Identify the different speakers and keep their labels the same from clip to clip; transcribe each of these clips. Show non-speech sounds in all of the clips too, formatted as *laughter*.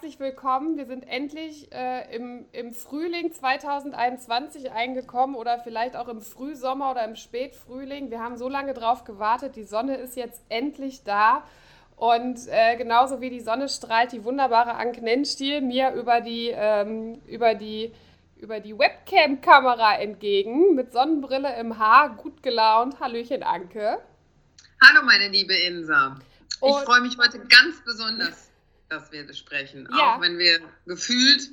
Speaker 1: Herzlich willkommen. Wir sind endlich äh, im, im Frühling 2021 eingekommen oder vielleicht auch im Frühsommer oder im Spätfrühling. Wir haben so lange drauf gewartet. Die Sonne ist jetzt endlich da. Und äh, genauso wie die Sonne strahlt die wunderbare Anke Nennstiel mir über die, ähm, über die, über die Webcam-Kamera entgegen, mit Sonnenbrille im Haar, gut gelaunt. Hallöchen, Anke.
Speaker 2: Hallo, meine liebe Insa. Ich freue mich heute ganz besonders dass wir sprechen. Ja. Auch wenn wir gefühlt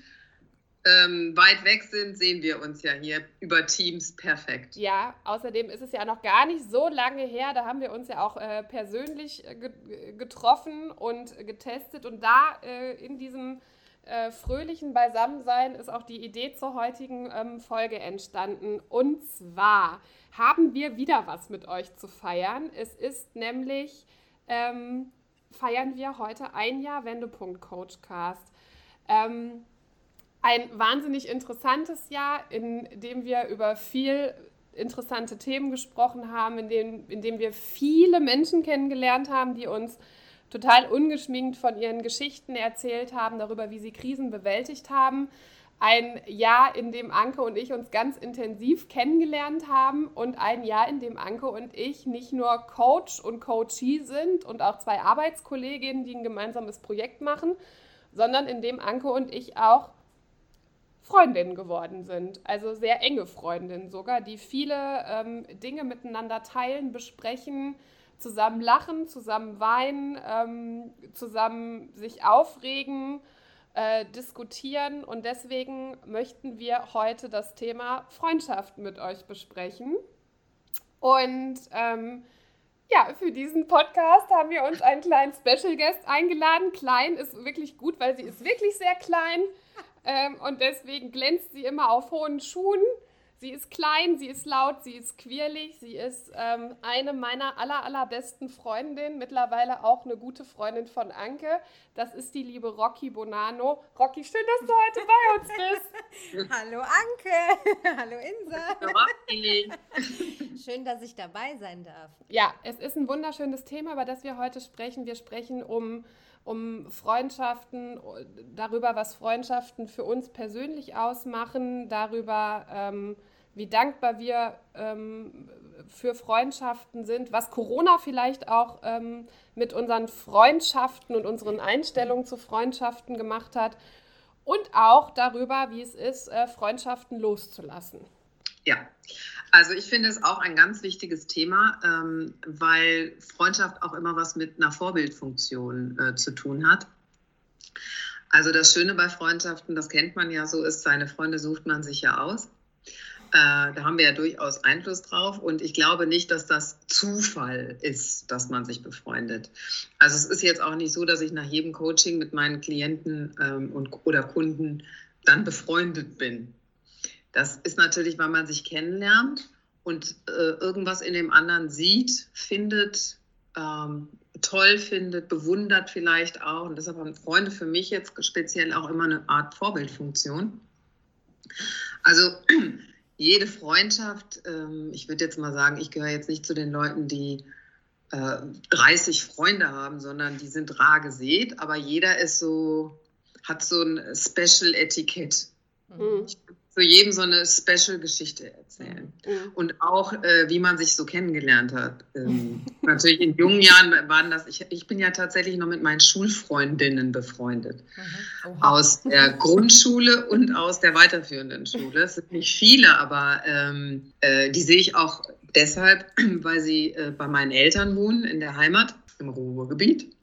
Speaker 2: ähm, weit weg sind, sehen wir uns ja hier über Teams perfekt.
Speaker 1: Ja, außerdem ist es ja noch gar nicht so lange her. Da haben wir uns ja auch äh, persönlich äh, getroffen und getestet. Und da äh, in diesem äh, fröhlichen Beisammensein ist auch die Idee zur heutigen ähm, Folge entstanden. Und zwar haben wir wieder was mit euch zu feiern. Es ist nämlich ähm, feiern wir heute ein Jahr Wendepunkt Coachcast. Ähm, ein wahnsinnig interessantes Jahr, in dem wir über viel interessante Themen gesprochen haben, in dem, in dem wir viele Menschen kennengelernt haben, die uns total ungeschminkt von ihren Geschichten erzählt haben, darüber, wie sie Krisen bewältigt haben ein Jahr, in dem Anke und ich uns ganz intensiv kennengelernt haben und ein Jahr, in dem Anke und ich nicht nur Coach und Coachee sind und auch zwei Arbeitskolleginnen, die ein gemeinsames Projekt machen, sondern in dem Anke und ich auch Freundinnen geworden sind, also sehr enge Freundinnen sogar, die viele ähm, Dinge miteinander teilen, besprechen, zusammen lachen, zusammen weinen, ähm, zusammen sich aufregen äh, diskutieren. Und deswegen möchten wir heute das Thema Freundschaft mit euch besprechen. Und ähm, ja, für diesen Podcast haben wir uns einen kleinen Special Guest eingeladen. Klein ist wirklich gut, weil sie ist wirklich sehr klein. Ähm, und deswegen glänzt sie immer auf hohen Schuhen. Sie ist klein, sie ist laut, sie ist quirlig, sie ist ähm, eine meiner aller, allerbesten Freundinnen, mittlerweile auch eine gute Freundin von Anke. Das ist die liebe Rocky Bonano. Rocky, schön, dass du heute bei uns bist. *laughs*
Speaker 3: Hallo Anke, *laughs* hallo Insa. Rocky. *laughs* Schön, dass ich dabei sein darf.
Speaker 1: Ja, es ist ein wunderschönes Thema, über das wir heute sprechen. Wir sprechen um um Freundschaften, darüber, was Freundschaften für uns persönlich ausmachen, darüber, ähm, wie dankbar wir ähm, für Freundschaften sind, was Corona vielleicht auch ähm, mit unseren Freundschaften und unseren Einstellungen zu Freundschaften gemacht hat und auch darüber, wie es ist, äh, Freundschaften loszulassen.
Speaker 2: Ja, also ich finde es auch ein ganz wichtiges Thema, ähm, weil Freundschaft auch immer was mit einer Vorbildfunktion äh, zu tun hat. Also das Schöne bei Freundschaften, das kennt man ja so, ist, seine Freunde sucht man sich ja aus. Äh, da haben wir ja durchaus Einfluss drauf und ich glaube nicht, dass das Zufall ist, dass man sich befreundet. Also es ist jetzt auch nicht so, dass ich nach jedem Coaching mit meinen Klienten ähm, und, oder Kunden dann befreundet bin. Das ist natürlich, weil man sich kennenlernt und äh, irgendwas in dem anderen sieht, findet, ähm, toll findet, bewundert vielleicht auch. Und deshalb haben Freunde für mich jetzt speziell auch immer eine Art Vorbildfunktion. Also *clears throat* jede Freundschaft, ähm, ich würde jetzt mal sagen, ich gehöre jetzt nicht zu den Leuten, die äh, 30 Freunde haben, sondern die sind rar gesät, aber jeder ist so, hat so ein Special-Etikett. Mhm. Ich zu jedem so eine Special-Geschichte erzählen. Mhm. Und auch, äh, wie man sich so kennengelernt hat. Ähm, *laughs* natürlich in jungen Jahren waren das, ich, ich bin ja tatsächlich noch mit meinen Schulfreundinnen befreundet. Mhm. Aus der Grundschule und aus der weiterführenden Schule. Es sind nicht viele, aber ähm, äh, die sehe ich auch deshalb, *clears throat* weil sie äh, bei meinen Eltern wohnen in der Heimat, im Ruhrgebiet.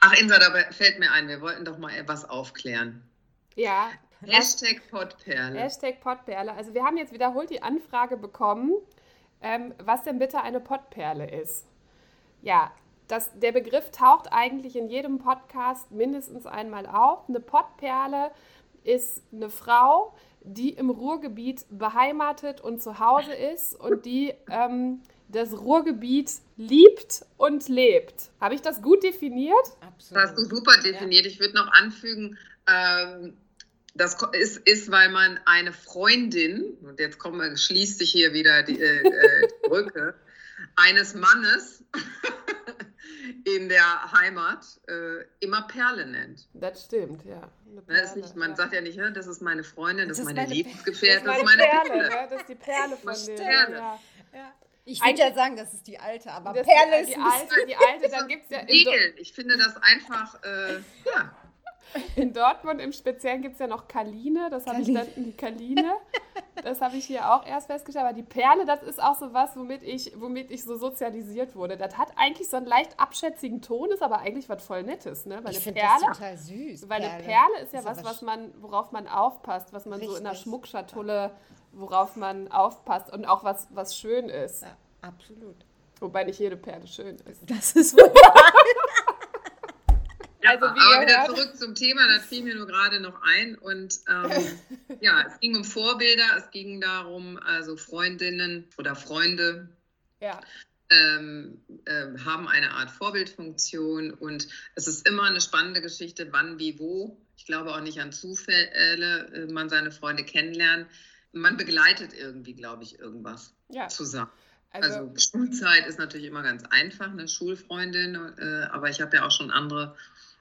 Speaker 2: Ach, Insa, da fällt mir ein, wir wollten doch mal etwas aufklären.
Speaker 1: Ja,
Speaker 2: Hashtag Pottperle.
Speaker 1: Hashtag Pottperle. Also wir haben jetzt wiederholt die Anfrage bekommen, ähm, was denn bitte eine Pottperle ist. Ja, das, der Begriff taucht eigentlich in jedem Podcast mindestens einmal auf. Eine Pottperle ist eine Frau, die im Ruhrgebiet beheimatet und zu Hause ist und die ähm, das Ruhrgebiet liebt und lebt. Habe ich das gut definiert?
Speaker 2: Absolut. Das hast du super definiert. Ja. Ich würde noch anfügen, ähm, das ist, ist, weil man eine Freundin, und jetzt kommt, schließt sich hier wieder die, äh, äh die Brücke, *laughs* eines Mannes *laughs* in der Heimat äh, immer Perle nennt.
Speaker 1: Das stimmt, ja.
Speaker 2: Perle, ne, nicht, man ja. sagt ja nicht, das ist meine Freundin, das, das ist meine, meine Lebensgefährtin, das ist meine Perle. Perle.
Speaker 1: Ne? Das ist die Perle von dir. Ja.
Speaker 3: Ja. Ich würde ja sagen, das ist die alte, aber Perle ist
Speaker 1: die alte. Die alte, dann gibt es ja.
Speaker 2: Ich finde das einfach, äh, ja.
Speaker 1: In Dortmund im Speziellen gibt es ja noch Kaline, das habe ich dann die Kaline. Das habe ich hier auch erst festgestellt. Aber die Perle, das ist auch so was, womit ich, womit ich so sozialisiert wurde. Das hat eigentlich so einen leicht abschätzigen Ton, ist aber eigentlich was voll Nettes, ne?
Speaker 3: Weil ich finde das total süß.
Speaker 1: Weil Perle. eine Perle ist ja ist was, was man, worauf man aufpasst, was man Richtig. so in der Schmuckschatulle, worauf man aufpasst und auch was, was schön ist. Ja,
Speaker 3: absolut.
Speaker 1: Wobei nicht jede Perle schön ist.
Speaker 3: Das ist wohl *laughs*
Speaker 2: also, aber wieder hört. zurück zum Thema, das fiel mir nur gerade noch ein. Und ähm, *laughs* ja, es ging um Vorbilder, es ging darum, also Freundinnen oder Freunde
Speaker 1: ja.
Speaker 2: ähm, äh, haben eine Art Vorbildfunktion und es ist immer eine spannende Geschichte, wann, wie, wo. Ich glaube auch nicht an Zufälle, äh, man seine Freunde kennenlernt. Man begleitet irgendwie, glaube ich, irgendwas ja. zusammen. Also, also, Schulzeit ist natürlich immer ganz einfach, eine Schulfreundin, äh, aber ich habe ja auch schon andere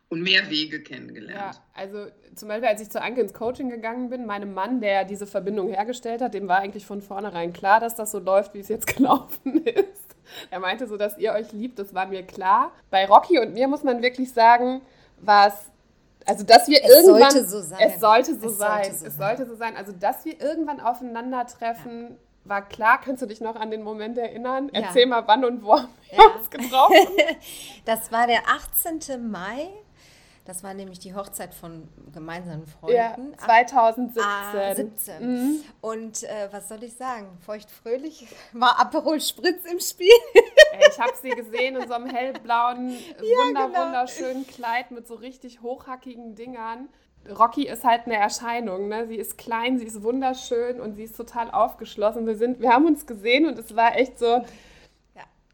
Speaker 2: und mehr Wege kennengelernt.
Speaker 1: Ja, also zum Beispiel, als ich zu Anke ins Coaching gegangen bin, meinem Mann, der diese Verbindung hergestellt hat, dem war eigentlich von vornherein klar, dass das so läuft, wie es jetzt *laughs* gelaufen ist. Er meinte so, dass ihr euch liebt, das war mir klar. Bei Rocky und mir muss man wirklich sagen, war es also, dass wir
Speaker 3: es
Speaker 1: irgendwann.
Speaker 3: Sollte so sein.
Speaker 1: Es sollte so es sein. Sollte so es sein. sollte so sein. Also, dass wir irgendwann aufeinandertreffen, ja. war klar. Kannst du dich noch an den Moment erinnern? Ja. Erzähl mal, wann und wo haben wir ja. uns getroffen? *laughs*
Speaker 3: das war der 18. Mai das war nämlich die Hochzeit von gemeinsamen Freunden. Ja,
Speaker 1: 2017.
Speaker 3: Ah, 17. Mhm. Und äh, was soll ich sagen? Feuchtfröhlich war Aperol Spritz im Spiel.
Speaker 1: ich habe sie gesehen in so einem hellblauen, *laughs* ja, wunder, genau. wunderschönen Kleid mit so richtig hochhackigen Dingern. Rocky ist halt eine Erscheinung. Ne? Sie ist klein, sie ist wunderschön und sie ist total aufgeschlossen. Wir, sind, wir haben uns gesehen und es war echt so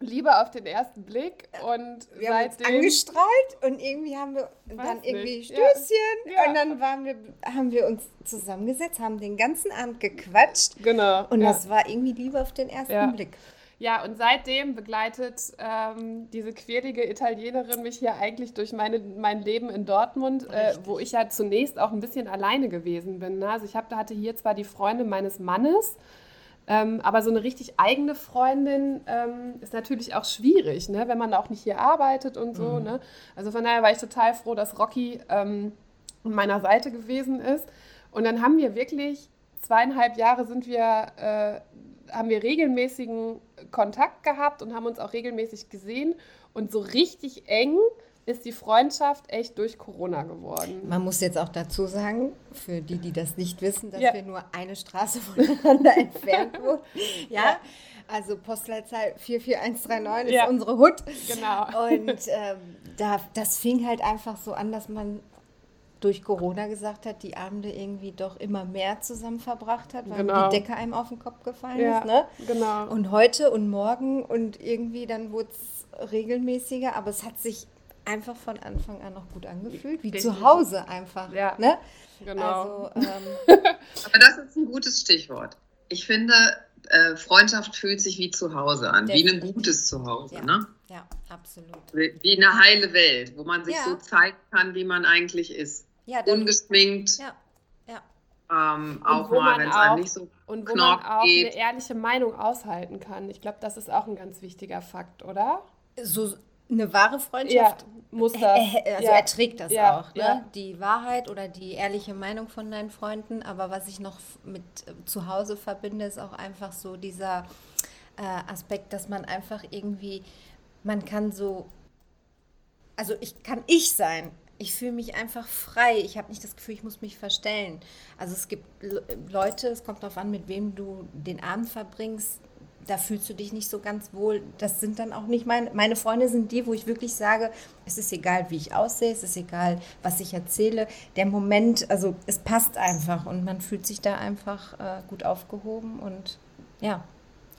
Speaker 1: Liebe auf den ersten Blick und
Speaker 3: wir seitdem, haben uns angestrahlt und irgendwie haben wir dann nicht. irgendwie Stößchen ja. und dann waren wir, haben wir uns zusammengesetzt, haben den ganzen Abend gequatscht.
Speaker 1: Genau.
Speaker 3: Und ja. das war irgendwie Liebe auf den ersten ja. Blick.
Speaker 1: Ja, und seitdem begleitet ähm, diese quirlige Italienerin mich hier eigentlich durch meine, mein Leben in Dortmund, äh, wo ich ja zunächst auch ein bisschen alleine gewesen bin. Ne? Also ich hab, hatte hier zwar die Freunde meines Mannes, ähm, aber so eine richtig eigene Freundin ähm, ist natürlich auch schwierig, ne? wenn man auch nicht hier arbeitet und so. Mhm. Ne? Also von daher war ich total froh, dass Rocky ähm, an meiner Seite gewesen ist. Und dann haben wir wirklich zweieinhalb Jahre sind wir, äh, haben wir regelmäßigen Kontakt gehabt und haben uns auch regelmäßig gesehen. Und so richtig eng ist die Freundschaft echt durch Corona geworden.
Speaker 3: Man muss jetzt auch dazu sagen, für die, die das nicht wissen, dass ja. wir nur eine Straße *laughs* voneinander entfernt wohnen. *laughs* Ja? ja. Also Postleitzahl 44139 ja. ist unsere Hut.
Speaker 1: Genau.
Speaker 3: Und *laughs* ähm, da, das fing halt einfach so an, dass man durch Corona gesagt hat, die Abende irgendwie doch immer mehr zusammen verbracht hat, weil genau. die Decke einem auf den Kopf gefallen ja, ist. Ne?
Speaker 1: Genau.
Speaker 3: Und heute und morgen und irgendwie dann wurde es regelmäßiger, aber es hat sich einfach von Anfang an noch gut angefühlt, wie Richtig. zu Hause einfach.
Speaker 1: Ja,
Speaker 3: ne?
Speaker 1: genau.
Speaker 2: Also, *laughs* ähm, Aber das ist ein gutes Stichwort. Ich finde, äh, Freundschaft fühlt sich wie zu Hause an, Definitiv. wie ein gutes Zuhause.
Speaker 3: Ja.
Speaker 2: Ne?
Speaker 3: ja, absolut.
Speaker 2: Wie, eine heile Welt, wo man sich ja. so zeigen kann, wie man eigentlich ist.
Speaker 3: Ja,
Speaker 2: Ungeschminkt.
Speaker 3: Ja. Ja.
Speaker 2: Ähm, auch mal, wenn es einem nicht so
Speaker 1: Und wo man auch geht. eine ehrliche Meinung aushalten kann. Ich glaube, das ist auch ein ganz wichtiger Fakt, oder?
Speaker 3: So, eine wahre Freundschaft
Speaker 1: ja, muss das.
Speaker 3: also ja. erträgt das ja, auch, ne? die Wahrheit oder die ehrliche Meinung von deinen Freunden. Aber was ich noch mit äh, zu Hause verbinde, ist auch einfach so dieser äh, Aspekt, dass man einfach irgendwie, man kann so, also ich kann ich sein. Ich fühle mich einfach frei. Ich habe nicht das Gefühl, ich muss mich verstellen. Also es gibt Leute, es kommt darauf an, mit wem du den Abend verbringst, da fühlst du dich nicht so ganz wohl. Das sind dann auch nicht meine, meine Freunde sind die, wo ich wirklich sage, es ist egal, wie ich aussehe, es ist egal, was ich erzähle. Der Moment, also es passt einfach und man fühlt sich da einfach äh, gut aufgehoben und ja,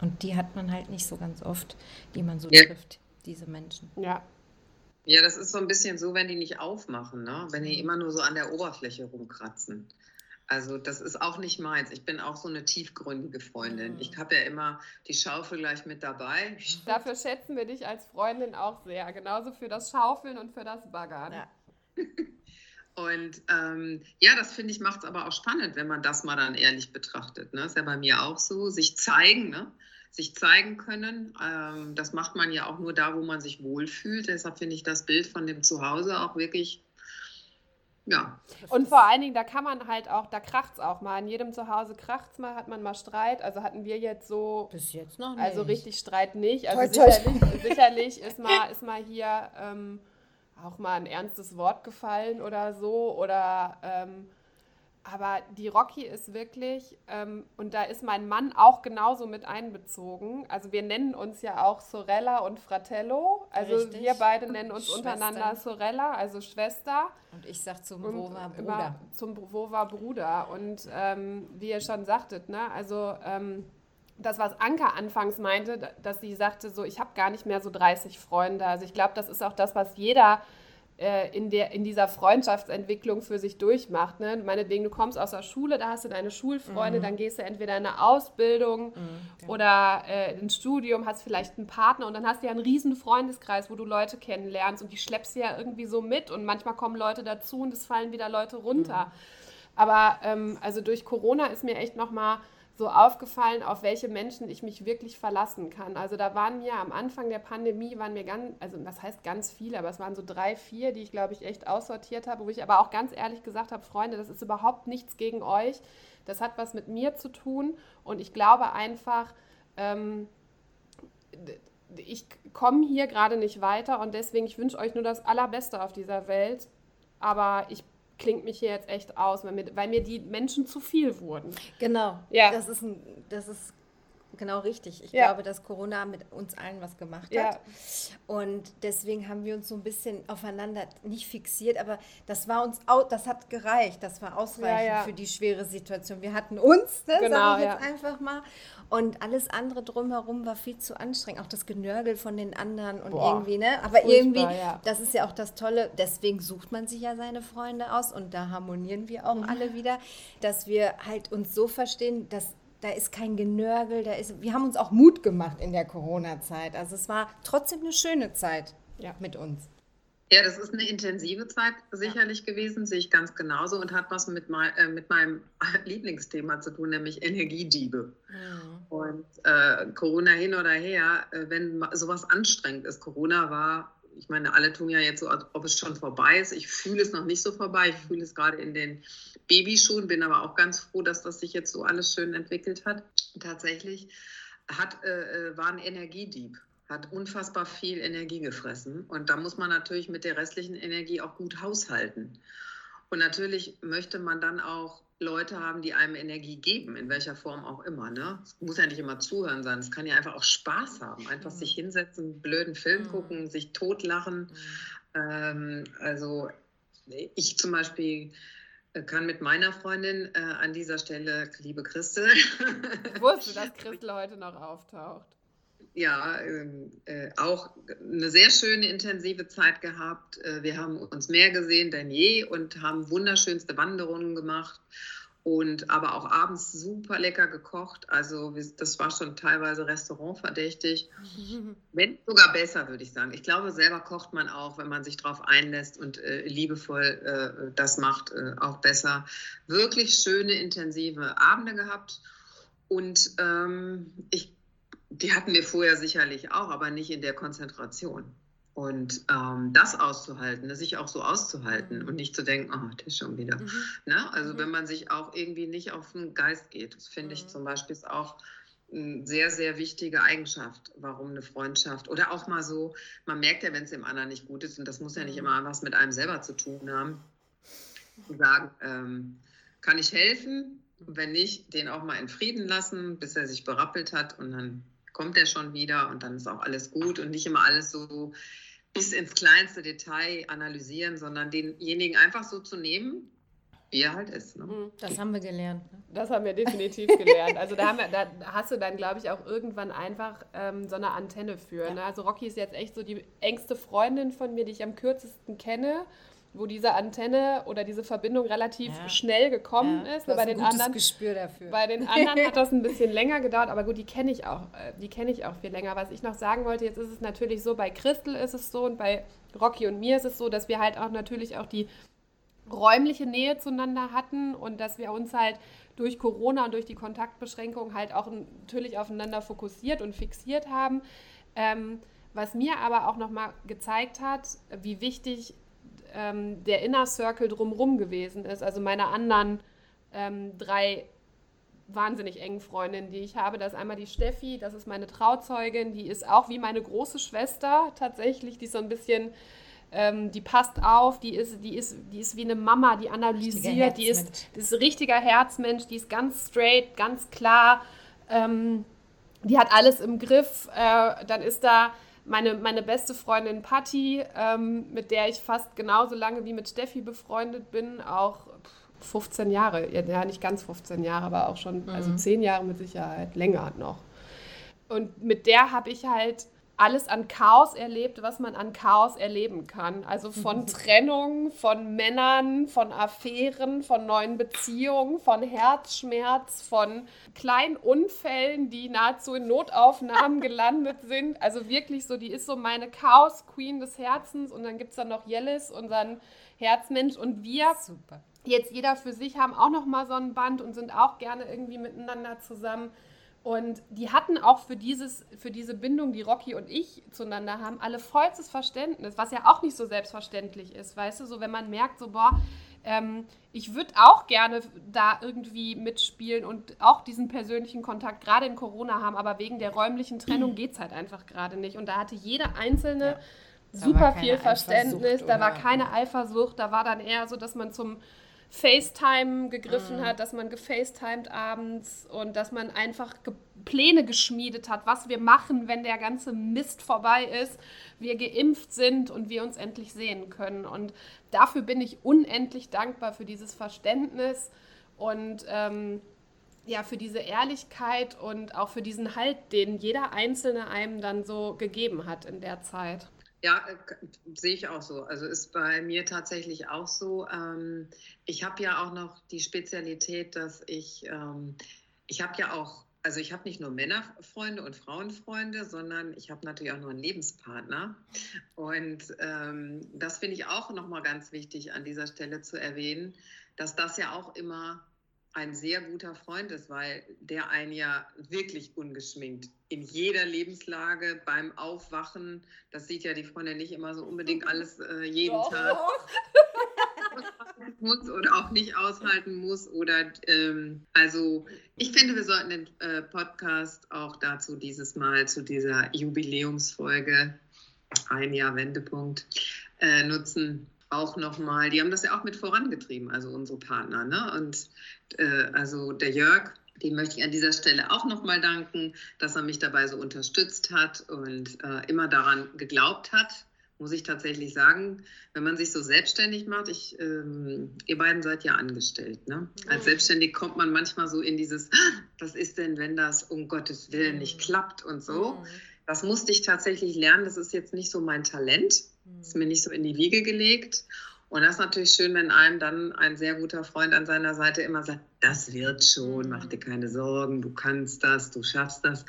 Speaker 3: Und die hat man halt nicht so ganz oft, die man so ja. trifft, diese Menschen.
Speaker 2: Ja. Ja, das ist so ein bisschen so, wenn die nicht aufmachen, ne? wenn die mhm. immer nur so an der Oberfläche rumkratzen. Also das ist auch nicht meins. Ich bin auch so eine tiefgründige Freundin. Ich mhm. habe ja immer die Schaufel gleich mit dabei. *laughs*
Speaker 1: Dafür schätzen wir dich als Freundin auch sehr. Genauso für das Schaufeln und für das Baggern. Ja. *laughs*
Speaker 2: Und ähm, ja, das finde ich macht es aber auch spannend, wenn man das mal dann ehrlich betrachtet. Ne? Ist ja bei mir auch so, sich zeigen, ne? sich zeigen können. Ähm, das macht man ja auch nur da, wo man sich wohlfühlt. Deshalb finde ich das Bild von dem Zuhause auch wirklich ja.
Speaker 1: Und vor allen Dingen, da kann man halt auch, da kracht es auch mal. In jedem Zuhause kracht es mal, hat man mal Streit. Also hatten wir jetzt so.
Speaker 3: Bis jetzt noch
Speaker 1: nicht. Also richtig Streit nicht. Also toi, toi. Sicherlich, sicherlich ist, mal, ist mal hier ähm, auch mal ein ernstes Wort gefallen oder so. Oder. Ähm, aber die Rocky ist wirklich, ähm, und da ist mein Mann auch genauso mit einbezogen. Also wir nennen uns ja auch Sorella und Fratello. Also Richtig. wir beide nennen uns untereinander Sorella, also Schwester.
Speaker 3: Und ich sage zum Wova Bruder.
Speaker 1: Zum Wova Bruder. Und ähm, wie ihr schon sagtet, ne, also ähm, das, was Anka anfangs meinte, dass sie sagte, so ich habe gar nicht mehr so 30 Freunde. Also ich glaube, das ist auch das, was jeder in, der, in dieser Freundschaftsentwicklung für sich durchmacht. Ne? Meinetwegen, du kommst aus der Schule, da hast du deine Schulfreunde, mhm. dann gehst du entweder in eine Ausbildung mhm, ja. oder äh, ins Studium, hast vielleicht einen Partner und dann hast du ja einen riesen Freundeskreis, wo du Leute kennenlernst und die schleppst du ja irgendwie so mit und manchmal kommen Leute dazu und es fallen wieder Leute runter. Mhm. Aber ähm, also durch Corona ist mir echt nochmal so aufgefallen, auf welche Menschen ich mich wirklich verlassen kann. Also da waren mir am Anfang der Pandemie, waren mir ganz, also was heißt ganz viele, aber es waren so drei, vier, die ich glaube ich echt aussortiert habe, wo ich aber auch ganz ehrlich gesagt habe, Freunde, das ist überhaupt nichts gegen euch. Das hat was mit mir zu tun und ich glaube einfach, ähm, ich komme hier gerade nicht weiter und deswegen, ich wünsche euch nur das Allerbeste auf dieser Welt. Aber ich klingt mich hier jetzt echt aus, weil mir, weil mir die Menschen zu viel wurden.
Speaker 3: Genau. Ja. Das ist, ein, das ist genau richtig. Ich ja. glaube, dass Corona mit uns allen was gemacht hat. Ja. Und deswegen haben wir uns so ein bisschen aufeinander nicht fixiert, aber das war uns das hat gereicht, das war ausreichend ja, für die schwere Situation. Wir hatten uns, ne, genau, sage ich jetzt einfach mal. Und alles andere drumherum war viel zu anstrengend. Auch das Genörgel von den anderen und Boah, irgendwie, ne? Aber irgendwie, das ist ja auch das Tolle, deswegen sucht man sich ja seine Freunde aus und da harmonieren wir auch mhm. alle wieder, dass wir halt uns so verstehen, dass da ist kein Genörgel, da ist, wir haben uns auch Mut gemacht in der Corona-Zeit. Also es war trotzdem eine schöne Zeit ja. mit uns.
Speaker 2: Ja, das ist eine intensive Zeit sicherlich ja. gewesen, sehe ich ganz genauso und hat was mit, mein, äh, mit meinem *laughs* Lieblingsthema zu tun, nämlich Energiediebe. Mhm. Und äh, Corona hin oder her, äh, wenn sowas anstrengend ist, Corona war, ich meine, alle tun ja jetzt so, als ob es schon vorbei ist. Ich fühle es noch nicht so vorbei. Ich fühle es gerade in den Babyschuhen, bin aber auch ganz froh, dass das sich jetzt so alles schön entwickelt hat. Tatsächlich hat, äh, äh war ein Energiedieb hat unfassbar viel Energie gefressen. Und da muss man natürlich mit der restlichen Energie auch gut haushalten. Und natürlich möchte man dann auch Leute haben, die einem Energie geben, in welcher Form auch immer. Ne? Es muss ja nicht immer zuhören sein, es kann ja einfach auch Spaß haben. Einfach mhm. sich hinsetzen, blöden Film mhm. gucken, sich totlachen. Mhm. Ähm, also ich zum Beispiel äh, kann mit meiner Freundin äh, an dieser Stelle, liebe Christel.
Speaker 1: Ich wusste, *laughs* dass Christel heute noch auftaucht
Speaker 2: ja, ähm, äh, auch eine sehr schöne, intensive Zeit gehabt. Äh, wir haben uns mehr gesehen denn je und haben wunderschönste Wanderungen gemacht und aber auch abends super lecker gekocht. Also das war schon teilweise restaurantverdächtig. *laughs* Wenn sogar besser, würde ich sagen. Ich glaube, selber kocht man auch, wenn man sich darauf einlässt und äh, liebevoll äh, das macht, äh, auch besser. Wirklich schöne, intensive Abende gehabt. Und ähm, ich die hatten wir vorher sicherlich auch, aber nicht in der Konzentration. Und ähm, das auszuhalten, sich auch so auszuhalten mhm. und nicht zu denken, oh, der ist schon wieder. Mhm. Ne? Also mhm. wenn man sich auch irgendwie nicht auf den Geist geht, das finde ich mhm. zum Beispiel ist auch eine sehr, sehr wichtige Eigenschaft, warum eine Freundschaft oder auch mal so, man merkt ja, wenn es dem anderen nicht gut ist und das muss ja nicht mhm. immer was mit einem selber zu tun haben, zu sagen, ähm, kann ich helfen? wenn nicht, den auch mal in Frieden lassen, bis er sich berappelt hat und dann kommt er schon wieder und dann ist auch alles gut und nicht immer alles so bis ins kleinste Detail analysieren, sondern denjenigen einfach so zu nehmen wie er halt ist. Ne?
Speaker 3: Mhm. Das haben wir gelernt. Ne?
Speaker 1: Das haben wir definitiv gelernt. Also da, wir, da hast du dann, glaube ich, auch irgendwann einfach ähm, so eine Antenne für. Ja. Ne? Also Rocky ist jetzt echt so die engste Freundin von mir, die ich am kürzesten kenne wo diese Antenne oder diese Verbindung relativ ja. schnell gekommen ja, ist.
Speaker 3: bei den
Speaker 1: anderen,
Speaker 3: Gespür dafür.
Speaker 1: Bei den anderen *laughs* hat das ein bisschen länger gedauert, aber gut, die kenne ich auch, äh, die kenne ich auch viel länger. Was ich noch sagen wollte, jetzt ist es natürlich so, bei Christel ist es so und bei Rocky und mir ist es so, dass wir halt auch natürlich auch die räumliche Nähe zueinander hatten und dass wir uns halt durch Corona und durch die Kontaktbeschränkung halt auch natürlich aufeinander fokussiert und fixiert haben. Ähm, was mir aber auch nochmal gezeigt hat, wie wichtig ähm, der Inner Circle drumherum gewesen ist. Also meine anderen ähm, drei wahnsinnig engen Freundinnen, die ich habe. Das ist einmal die Steffi, das ist meine Trauzeugin, die ist auch wie meine große Schwester tatsächlich, die ist so ein bisschen ähm, die passt auf, die ist, die, ist, die ist wie eine Mama, die analysiert, die ist, die ist ein richtiger Herzmensch, die ist ganz straight, ganz klar, ähm, die hat alles im Griff. Äh, dann ist da meine, meine beste Freundin Patti, ähm, mit der ich fast genauso lange wie mit Steffi befreundet bin, auch 15 Jahre, ja nicht ganz 15 Jahre, aber auch schon, also mhm. also 10 Jahre mit Sicherheit, länger noch. Und mit der habe ich halt alles an Chaos erlebt, was man an Chaos erleben kann. Also von Trennung, von Männern, von Affären, von neuen Beziehungen, von Herzschmerz, von kleinen Unfällen, die nahezu in Notaufnahmen *laughs* gelandet sind. Also wirklich so, die ist so meine Chaos-Queen des Herzens. Und dann gibt es dann noch Jellis, unseren Herzmensch. Und wir, Super. jetzt jeder für sich, haben auch noch mal so ein Band und sind auch gerne irgendwie miteinander zusammen. Und die hatten auch für, dieses, für diese Bindung, die Rocky und ich zueinander haben, alle vollstes Verständnis, was ja auch nicht so selbstverständlich ist, weißt du, so wenn man merkt, so, boah, ähm, ich würde auch gerne da irgendwie mitspielen und auch diesen persönlichen Kontakt gerade in Corona haben, aber wegen der räumlichen Trennung *clears throat* geht es halt einfach gerade nicht. Und da hatte jeder Einzelne ja, super viel Verständnis, da war keine Eifersucht, da war dann eher so, dass man zum FaceTime gegriffen mhm. hat, dass man gefacetimed abends und dass man einfach ge Pläne geschmiedet hat, was wir machen, wenn der ganze Mist vorbei ist, wir geimpft sind und wir uns endlich sehen können. Und dafür bin ich unendlich dankbar für dieses Verständnis und ähm, ja, für diese Ehrlichkeit und auch für diesen Halt, den jeder Einzelne einem dann so gegeben hat in der Zeit.
Speaker 2: Ja, äh, sehe ich auch so. Also ist bei mir tatsächlich auch so. Ähm, ich habe ja auch noch die Spezialität, dass ich, ähm, ich habe ja auch, also ich habe nicht nur Männerfreunde und Frauenfreunde, sondern ich habe natürlich auch nur einen Lebenspartner. Und ähm, das finde ich auch nochmal ganz wichtig an dieser Stelle zu erwähnen, dass das ja auch immer ein sehr guter Freund ist, weil der einen ja wirklich ungeschminkt in jeder Lebenslage beim Aufwachen, das sieht ja die Freundin nicht immer so unbedingt *laughs* alles äh, jeden doch, Tag. Doch. *laughs* muss oder auch nicht aushalten muss oder ähm, also ich finde wir sollten den äh, Podcast auch dazu dieses Mal zu dieser Jubiläumsfolge ein Jahr Wendepunkt äh, nutzen auch nochmal, die haben das ja auch mit vorangetrieben, also unsere Partner. Ne? Und äh, also der Jörg, dem möchte ich an dieser Stelle auch nochmal danken, dass er mich dabei so unterstützt hat und äh, immer daran geglaubt hat, muss ich tatsächlich sagen, wenn man sich so selbstständig macht, ich, ähm, ihr beiden seid ja angestellt, ne? Als. Selbstständig kommt man manchmal so in dieses, was ist denn, wenn das um Gottes Willen nicht mhm. klappt und so. Mhm. Das musste ich tatsächlich lernen, das ist jetzt nicht so mein Talent. Ist mir nicht so in die Wiege gelegt. Und das ist natürlich schön, wenn einem dann ein sehr guter Freund an seiner Seite immer sagt, das wird schon, mach dir keine Sorgen, du kannst das, du schaffst das.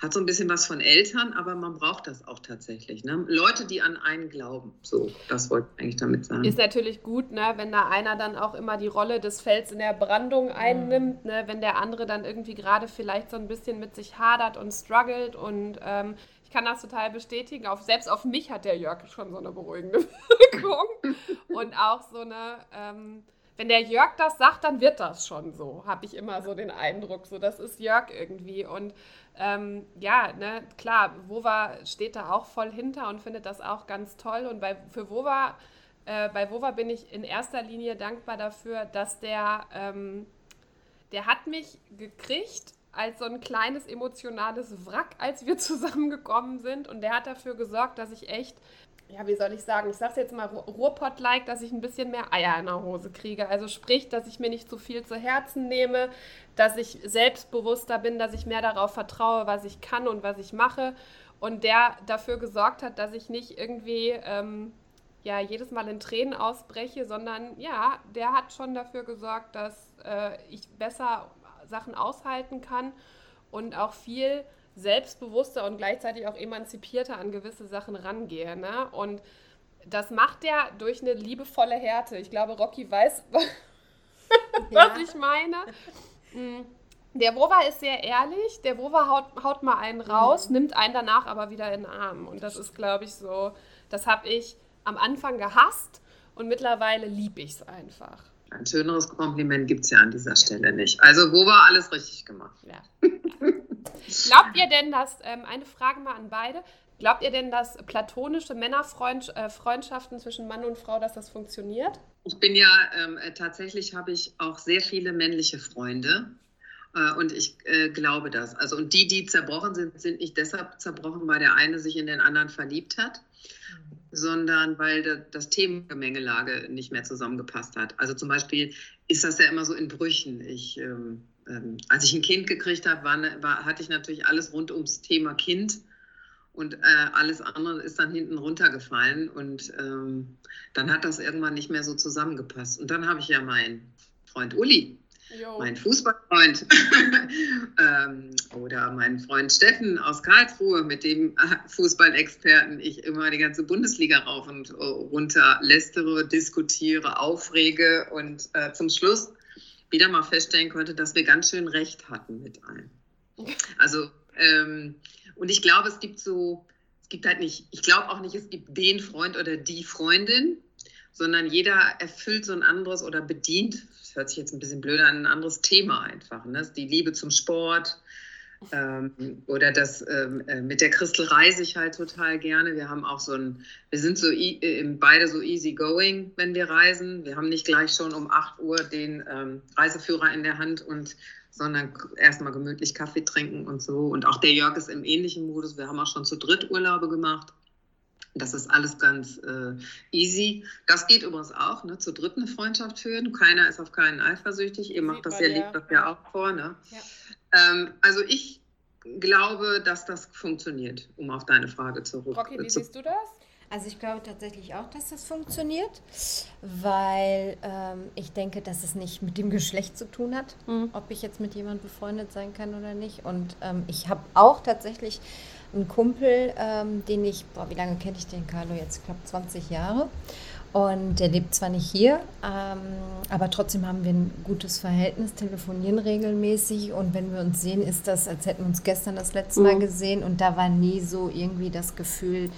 Speaker 2: Hat so ein bisschen was von Eltern, aber man braucht das auch tatsächlich. Ne? Leute, die an einen glauben. So, das wollte ich eigentlich damit sagen.
Speaker 1: Ist natürlich gut, ne, wenn da einer dann auch immer die Rolle des Fels in der Brandung einnimmt, mhm. ne, wenn der andere dann irgendwie gerade vielleicht so ein bisschen mit sich hadert und struggelt und ähm, kann das total bestätigen. Auf, selbst auf mich hat der Jörg schon so eine beruhigende *laughs* Wirkung. Und auch so eine, ähm, wenn der Jörg das sagt, dann wird das schon so, habe ich immer so den Eindruck. So, das ist Jörg irgendwie. Und ähm, ja, ne, klar, Wova steht da auch voll hinter und findet das auch ganz toll. Und bei, für Wova, äh, bei Wova bin ich in erster Linie dankbar dafür, dass der, ähm, der hat mich gekriegt als so ein kleines emotionales Wrack, als wir *laughs* zusammengekommen sind. Und der hat dafür gesorgt, dass ich echt ja, wie soll ich sagen, ich sag's jetzt mal Ruhrpott-like, dass ich ein bisschen mehr Eier in der Hose kriege. Also sprich, dass ich mir nicht zu viel zu Herzen nehme, dass ich selbstbewusster bin, dass ich mehr darauf vertraue, was ich kann und was ich mache. Und der dafür gesorgt hat, dass ich nicht irgendwie ähm, ja, jedes Mal in Tränen ausbreche, sondern ja, der hat schon dafür gesorgt, dass äh, ich besser Sachen aushalten kann und auch viel selbstbewusster und gleichzeitig auch emanzipierter an gewisse Sachen rangehe. Ne? Und das macht er durch eine liebevolle Härte. Ich glaube, Rocky weiß, *laughs* was ja. ich meine. Mm. Der Wova ist sehr ehrlich. Der Wova haut, haut mal einen raus, mhm. nimmt einen danach aber wieder in den Arm. Und das ist, glaube ich, so, das habe ich am Anfang gehasst und mittlerweile liebe ich es einfach.
Speaker 2: Ein schöneres Kompliment gibt es ja an dieser Stelle nicht. Also, Wova, alles richtig gemacht. Ja.
Speaker 1: Glaubt ihr denn, dass, ähm, eine Frage mal an beide, glaubt ihr denn, dass platonische Männerfreundschaften äh, zwischen Mann und Frau, dass das funktioniert?
Speaker 2: Ich bin ja, ähm, äh, tatsächlich habe ich auch sehr viele männliche Freunde. Äh, und ich äh, glaube das. Also, und die, die zerbrochen sind, sind nicht deshalb zerbrochen, weil der eine sich in den anderen verliebt hat, sondern weil das Themengemengelage nicht mehr zusammengepasst hat. Also zum Beispiel ist das ja immer so in Brüchen. Ich ähm, ähm, als ich ein Kind gekriegt habe, war, war, hatte ich natürlich alles rund ums Thema Kind und äh, alles andere ist dann hinten runtergefallen und ähm, dann hat das irgendwann nicht mehr so zusammengepasst. Und dann habe ich ja meinen Freund Uli, jo. meinen Fußballfreund *laughs* ähm, oder meinen Freund Steffen aus Karlsruhe, mit dem Fußballexperten ich immer die ganze Bundesliga rauf und äh, runter lästere, diskutiere, aufrege und äh, zum Schluss wieder mal feststellen konnte, dass wir ganz schön recht hatten mit allen. *laughs* Also, ähm, und ich glaube, es gibt so, es gibt halt nicht, ich glaube auch nicht, es gibt den Freund oder die Freundin, sondern jeder erfüllt so ein anderes oder bedient, hört sich jetzt ein bisschen blöder an, ein anderes Thema einfach. Ne? Die Liebe zum Sport, ähm, oder das ähm, äh, mit der Christel reise ich halt total gerne. Wir haben auch so ein, wir sind so äh, beide so easy going, wenn wir reisen. Wir haben nicht gleich schon um 8 Uhr den ähm, Reiseführer in der Hand und sondern erstmal gemütlich Kaffee trinken und so. Und auch der Jörg ist im ähnlichen Modus. Wir haben auch schon zu dritt Urlaube gemacht. Das ist alles ganz äh, easy. Das geht übrigens auch, ne? zu dritt eine Freundschaft führen. Keiner ist auf keinen eifersüchtig. Ihr macht das ja, liebt das ja auch vor. Ne? Ja. Ähm, also ich glaube, dass das funktioniert, um auf deine Frage zurück.
Speaker 1: Rocky, wie siehst du das?
Speaker 3: Also ich glaube tatsächlich auch, dass das funktioniert, weil ähm, ich denke, dass es nicht mit dem Geschlecht zu tun hat, mhm. ob ich jetzt mit jemandem befreundet sein kann oder nicht. Und ähm, ich habe auch tatsächlich einen Kumpel, ähm, den ich, boah, wie lange kenne ich den, Carlo? Jetzt knapp 20 Jahre. Und der lebt zwar nicht hier, ähm, aber trotzdem haben wir ein gutes Verhältnis, telefonieren regelmäßig und wenn wir uns sehen, ist das, als hätten wir uns gestern das letzte Mal mhm. gesehen und da war nie so irgendwie das Gefühl,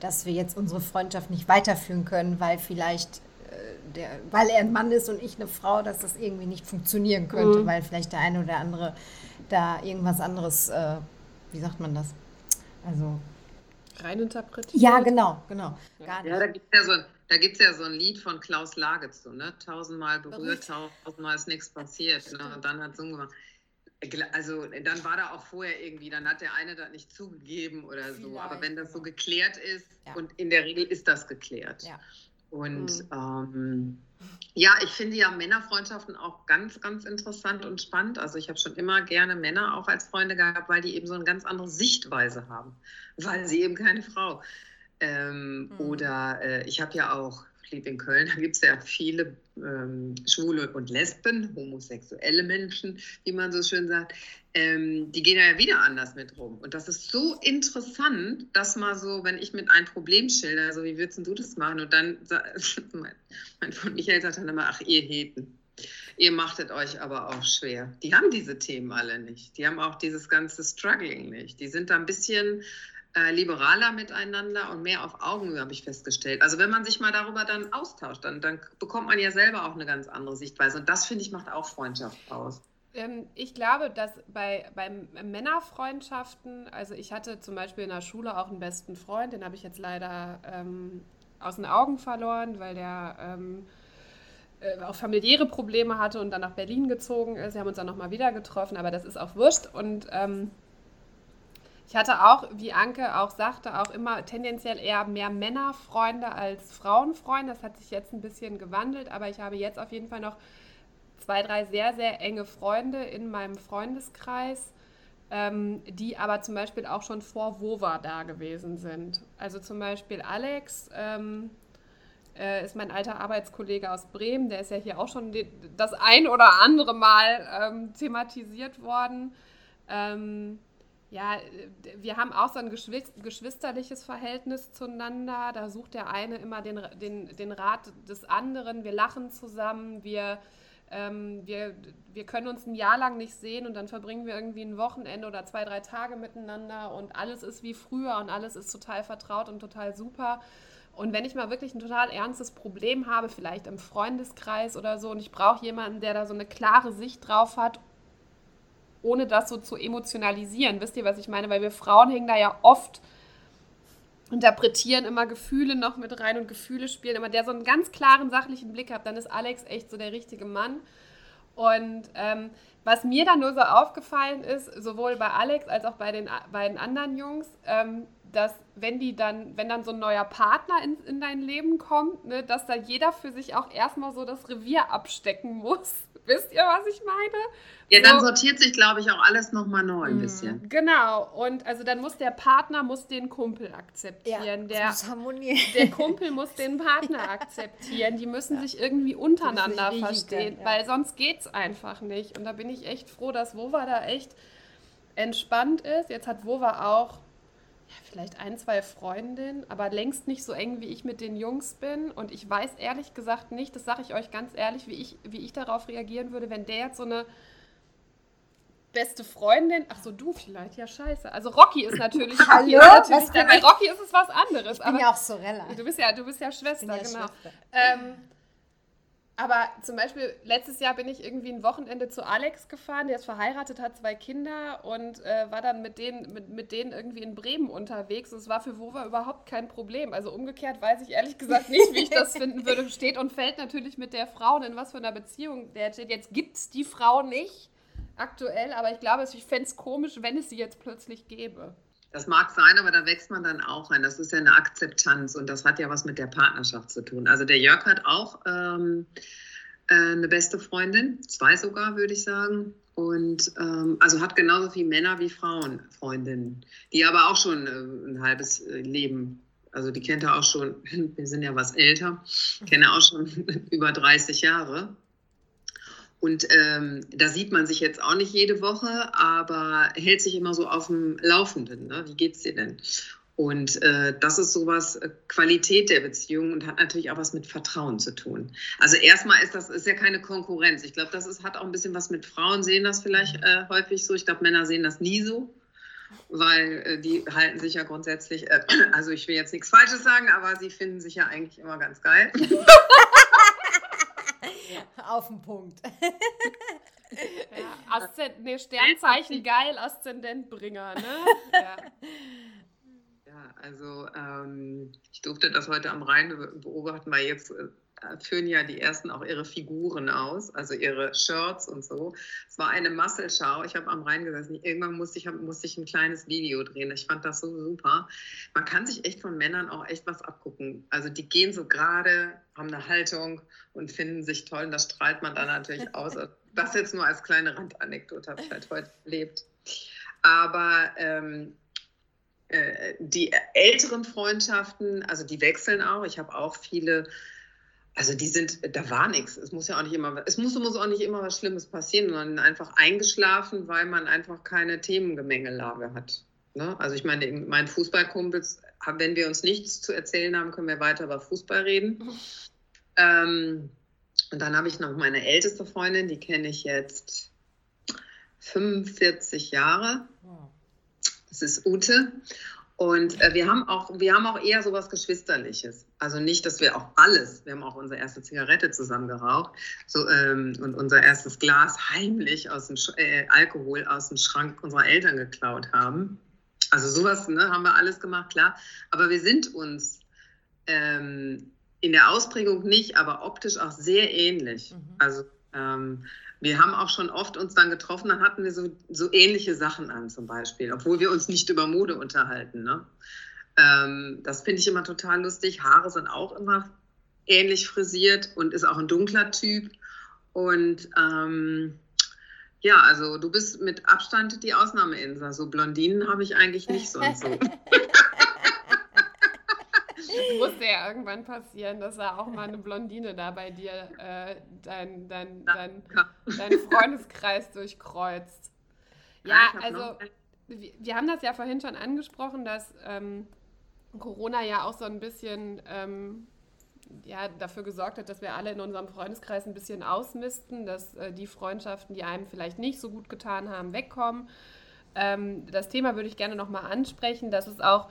Speaker 3: dass wir jetzt unsere Freundschaft nicht weiterführen können, weil vielleicht äh, der, weil er ein Mann ist und ich eine Frau, dass das irgendwie nicht funktionieren könnte, mhm. weil vielleicht der eine oder andere da irgendwas anderes, äh, wie sagt man das? Also
Speaker 1: reininterpretiert.
Speaker 3: Ja, genau, genau.
Speaker 2: Ja, da gibt es ja so da es ja so ein Lied von Klaus Lage zu, ne? Tausendmal berührt, tausendmal ist nichts passiert. Ne? Und dann hat so gemacht. Also dann war da auch vorher irgendwie, dann hat der eine das nicht zugegeben oder so. Vielleicht, Aber wenn das so genau. geklärt ist, ja. und in der Regel ist das geklärt. Ja. Und mhm. ähm, ja, ich finde ja Männerfreundschaften auch ganz, ganz interessant und spannend. Also ich habe schon immer gerne Männer auch als Freunde gehabt, weil die eben so eine ganz andere Sichtweise haben, weil sie eben keine Frau ähm, mhm. Oder äh, ich habe ja auch, ich lebe in Köln, da gibt es ja viele ähm, Schwule und Lesben, homosexuelle Menschen, wie man so schön sagt. Ähm, die gehen ja wieder anders mit rum. Und das ist so interessant, dass mal so, wenn ich mit einem Problem schilder, so wie würdest du das machen? Und dann, *laughs* mein, mein Freund Michael sagt dann immer, ach, ihr Heten. Ihr machtet euch aber auch schwer. Die haben diese Themen alle nicht. Die haben auch dieses ganze Struggling nicht. Die sind da ein bisschen äh, liberaler miteinander und mehr auf Augenhöhe, habe ich festgestellt. Also wenn man sich mal darüber dann austauscht, dann, dann bekommt man ja selber auch eine ganz andere Sichtweise. Und das, finde ich, macht auch Freundschaft aus.
Speaker 1: Ähm, ich glaube, dass bei, bei Männerfreundschaften, also ich hatte zum Beispiel in der Schule auch einen besten Freund, den habe ich jetzt leider ähm, aus den Augen verloren, weil der ähm, äh, auch familiäre Probleme hatte und dann nach Berlin gezogen ist. Wir haben uns dann nochmal wieder getroffen, aber das ist auch wurscht. Und ähm, Ich hatte auch, wie Anke auch sagte, auch immer tendenziell eher mehr Männerfreunde als Frauenfreunde. Das hat sich jetzt ein bisschen gewandelt, aber ich habe jetzt auf jeden Fall noch zwei, drei sehr, sehr enge Freunde in meinem Freundeskreis, ähm, die aber zum Beispiel auch schon vor Wova da gewesen sind. Also zum Beispiel Alex ähm, äh, ist mein alter Arbeitskollege aus Bremen, der ist ja hier auch schon das ein oder andere Mal ähm, thematisiert worden. Ähm, ja, wir haben auch so ein geschwisterliches Verhältnis zueinander. Da sucht der eine immer den, den, den Rat des anderen. Wir lachen zusammen, wir, ähm, wir, wir können uns ein Jahr lang nicht sehen und dann verbringen wir irgendwie ein Wochenende oder zwei, drei Tage miteinander und alles ist wie früher und alles ist total vertraut und total super. Und wenn ich mal wirklich ein total ernstes Problem habe, vielleicht im Freundeskreis oder so, und ich brauche jemanden, der da so eine klare Sicht drauf hat ohne das so zu emotionalisieren. Wisst ihr, was ich meine? Weil wir Frauen hängen da ja oft, interpretieren immer Gefühle noch mit rein und Gefühle spielen immer, der so einen ganz klaren sachlichen Blick hat, dann ist Alex echt so der richtige Mann. Und ähm, was mir dann nur so aufgefallen ist, sowohl bei Alex als auch bei den beiden anderen Jungs, ähm, dass wenn die dann, wenn dann so ein neuer Partner in, in dein Leben kommt, ne, dass da jeder für sich auch erstmal so das Revier abstecken muss. *laughs* Wisst ihr, was ich meine?
Speaker 2: Ja, dann so, sortiert sich, glaube ich, auch alles nochmal neu ein mhm. bisschen.
Speaker 1: Genau. Und also dann muss der Partner muss den Kumpel akzeptieren. Ja, der, muss harmonieren. der *laughs* Kumpel muss den Partner ja. akzeptieren. Die müssen ja. sich irgendwie untereinander verstehen, dann, weil sonst geht es einfach nicht. Und da bin ich echt froh, dass Wova da echt entspannt ist. Jetzt hat Wova auch vielleicht ein, zwei Freundinnen, aber längst nicht so eng, wie ich mit den Jungs bin. Und ich weiß ehrlich gesagt nicht, das sage ich euch ganz ehrlich, wie ich, wie ich darauf reagieren würde, wenn der jetzt so eine beste Freundin, ach so, du vielleicht, ja scheiße. Also Rocky ist natürlich, Hallo? Rocky ist natürlich da, bei Rocky ist es was anderes.
Speaker 3: Ich bin ja auch Sorella.
Speaker 1: Du bist ja, du bist ja Schwester, ja genau. Schwester. Ähm, aber zum Beispiel, letztes Jahr bin ich irgendwie ein Wochenende zu Alex gefahren, der ist verheiratet, hat zwei Kinder und äh, war dann mit denen, mit, mit denen irgendwie in Bremen unterwegs. Und es war für Wova überhaupt kein Problem. Also umgekehrt weiß ich ehrlich gesagt nicht, wie ich das *laughs* finden würde. Steht und fällt natürlich mit der Frau, in was für einer Beziehung der steht. Jetzt gibt es die Frau nicht aktuell, aber ich glaube, ich fände es komisch, wenn es sie jetzt plötzlich gäbe.
Speaker 2: Das mag sein, aber da wächst man dann auch rein. Das ist ja eine Akzeptanz und das hat ja was mit der Partnerschaft zu tun. Also der Jörg hat auch ähm, äh, eine beste Freundin, zwei sogar, würde ich sagen. Und ähm, also hat genauso viele Männer wie Frauen Freundinnen, die aber auch schon äh, ein halbes äh, Leben, also die kennt er auch schon, *laughs* wir sind ja was älter, kenne auch schon *laughs* über 30 Jahre. Und ähm, da sieht man sich jetzt auch nicht jede Woche, aber hält sich immer so auf dem Laufenden. Ne? Wie geht's dir denn? Und äh, das ist sowas, äh, Qualität der Beziehung und hat natürlich auch was mit Vertrauen zu tun. Also erstmal ist das ist ja keine Konkurrenz. Ich glaube, das ist, hat auch ein bisschen was mit Frauen sehen das vielleicht äh, häufig so. Ich glaube, Männer sehen das nie so, weil äh, die halten sich ja grundsätzlich, äh, also ich will jetzt nichts Falsches sagen, aber sie finden sich ja eigentlich immer ganz geil. *laughs* *laughs*
Speaker 3: Auf den Punkt.
Speaker 1: Ja, Aszend nee, Sternzeichen geil, Aszendentbringer, ne? *laughs* Ja.
Speaker 2: ja also ähm, ich durfte das heute am Rhein beobachten, weil jetzt äh, führen ja die ersten auch ihre Figuren aus, also ihre Shirts und so. Es war eine Masselschau. Ich habe am Rhein gesessen. Irgendwann musste ich, musste ich ein kleines Video drehen. Ich fand das so super. Man kann sich echt von Männern auch echt was abgucken. Also die gehen so gerade, haben eine Haltung und finden sich toll. Und das strahlt man dann natürlich aus. *laughs* Das jetzt nur als kleine Randanekdote habe ich halt heute erlebt. Aber ähm, äh, die älteren Freundschaften, also die wechseln auch. Ich habe auch viele also die sind, da war nichts. Es muss ja auch nicht immer, es muss, muss auch nicht immer was Schlimmes passieren, sondern einfach eingeschlafen, weil man einfach keine Themengemengelage hat. Ne? Also ich meine, mein Fußballkumpels, wenn wir uns nichts zu erzählen haben, können wir weiter über Fußball reden. Mhm. *laughs* Ähm, und dann habe ich noch meine älteste Freundin, die kenne ich jetzt 45 Jahre. Das ist Ute. Und äh, wir, haben auch, wir haben auch eher so was Geschwisterliches. Also nicht, dass wir auch alles, wir haben auch unsere erste Zigarette zusammen geraucht so, ähm, und unser erstes Glas heimlich aus dem äh, Alkohol aus dem Schrank unserer Eltern geklaut haben. Also sowas ne, haben wir alles gemacht, klar. Aber wir sind uns ähm, in der Ausprägung nicht, aber optisch auch sehr ähnlich. Mhm. Also ähm, wir haben auch schon oft uns dann getroffen, dann hatten wir so, so ähnliche Sachen an zum Beispiel, obwohl wir uns nicht über Mode unterhalten. Ne? Ähm, das finde ich immer total lustig. Haare sind auch immer ähnlich frisiert und ist auch ein dunkler Typ. Und ähm, ja, also du bist mit Abstand die Ausnahmeinsel. So Blondinen habe ich eigentlich nicht so *laughs* und so.
Speaker 1: Es musste ja irgendwann passieren, dass da auch mal eine Blondine da bei dir äh, dein, dein, dein, dein Freundeskreis durchkreuzt. Ja, also wir, wir, haben das ja vorhin schon angesprochen, dass ähm, Corona ja auch so ein bisschen ähm, ja, dafür gesorgt hat, dass wir alle in unserem Freundeskreis ein bisschen ausmisten, dass äh, die Freundschaften, die einem vielleicht nicht so gut getan haben, wegkommen. Ähm, das Thema würde ich gerne nochmal ansprechen, dass es auch